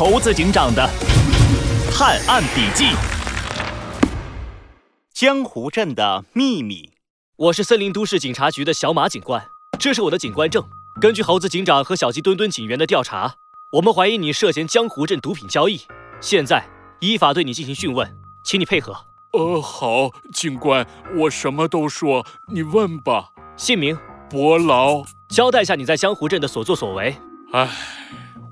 猴子警长的探案笔记：江湖镇的秘密。我是森林都市警察局的小马警官，这是我的警官证。根据猴子警长和小鸡墩墩警员的调查，我们怀疑你涉嫌江湖镇毒品交易，现在依法对你进行讯问，请你配合。呃，好，警官，我什么都说，你问吧。姓名：伯劳。交代下你在江湖镇的所作所为。唉，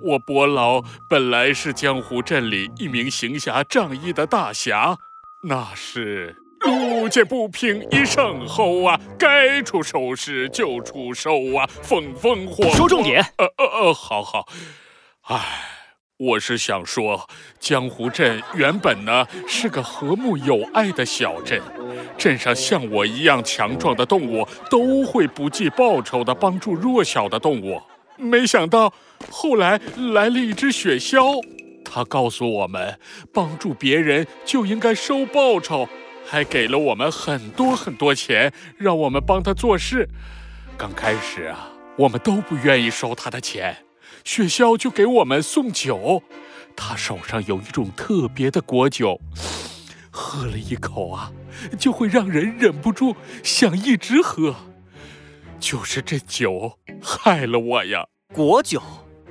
我伯劳本来是江湖镇里一名行侠仗义的大侠，那是路见不平一声吼啊，该出手时就出手啊，风风火火。说重点。呃呃呃，好好。唉。我是想说，江湖镇原本呢是个和睦友爱的小镇，镇上像我一样强壮的动物都会不计报酬的帮助弱小的动物。没想到后来来了一只雪橇，他告诉我们，帮助别人就应该收报酬，还给了我们很多很多钱，让我们帮他做事。刚开始啊，我们都不愿意收他的钱。雪橇就给我们送酒，他手上有一种特别的果酒，喝了一口啊，就会让人忍不住想一直喝。就是这酒害了我呀！果酒？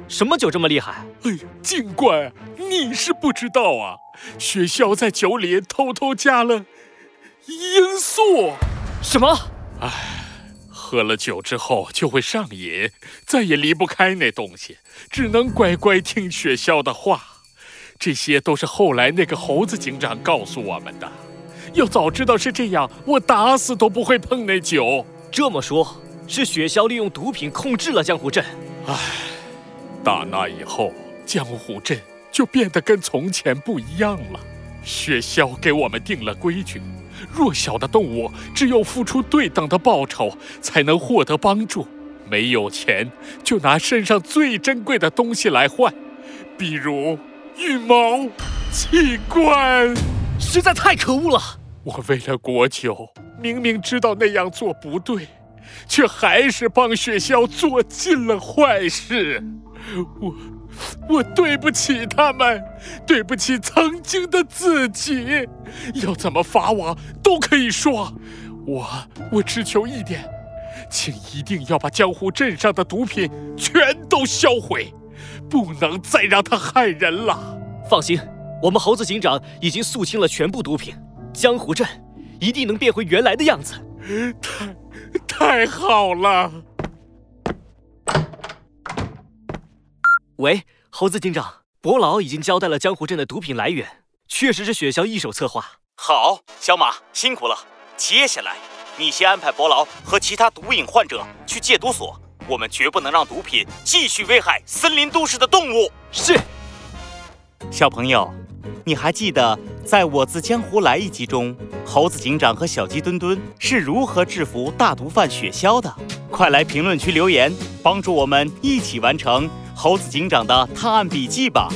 什么酒这么厉害？哎呀，警官，你是不知道啊！雪橇在酒里偷偷加了罂粟。什么？哎。喝了酒之后就会上瘾，再也离不开那东西，只能乖乖听雪橇的话。这些都是后来那个猴子警长告诉我们的。要早知道是这样，我打死都不会碰那酒。这么说，是雪橇利用毒品控制了江湖镇。唉，打那以后，江湖镇就变得跟从前不一样了。雪橇给我们定了规矩。弱小的动物只有付出对等的报酬，才能获得帮助。没有钱，就拿身上最珍贵的东西来换，比如羽毛、器官。实在太可恶了！我为了国酒，明明知道那样做不对，却还是帮雪橇做尽了坏事。我。我对不起他们，对不起曾经的自己。要怎么罚我都可以说。我我只求一点，请一定要把江湖镇上的毒品全都销毁，不能再让他害人了。放心，我们猴子警长已经肃清了全部毒品，江湖镇一定能变回原来的样子。太太好了。喂，猴子警长，伯劳已经交代了江湖镇的毒品来源，确实是雪橇一手策划。好，小马辛苦了。接下来，你先安排伯劳和其他毒瘾患者去戒毒所，我们绝不能让毒品继续危害森林都市的动物。是。小朋友，你还记得在《我自江湖来》一集中，猴子警长和小鸡墩墩是如何制服大毒贩雪橇的？快来评论区留言，帮助我们一起完成。猴子警长的探案笔记吧。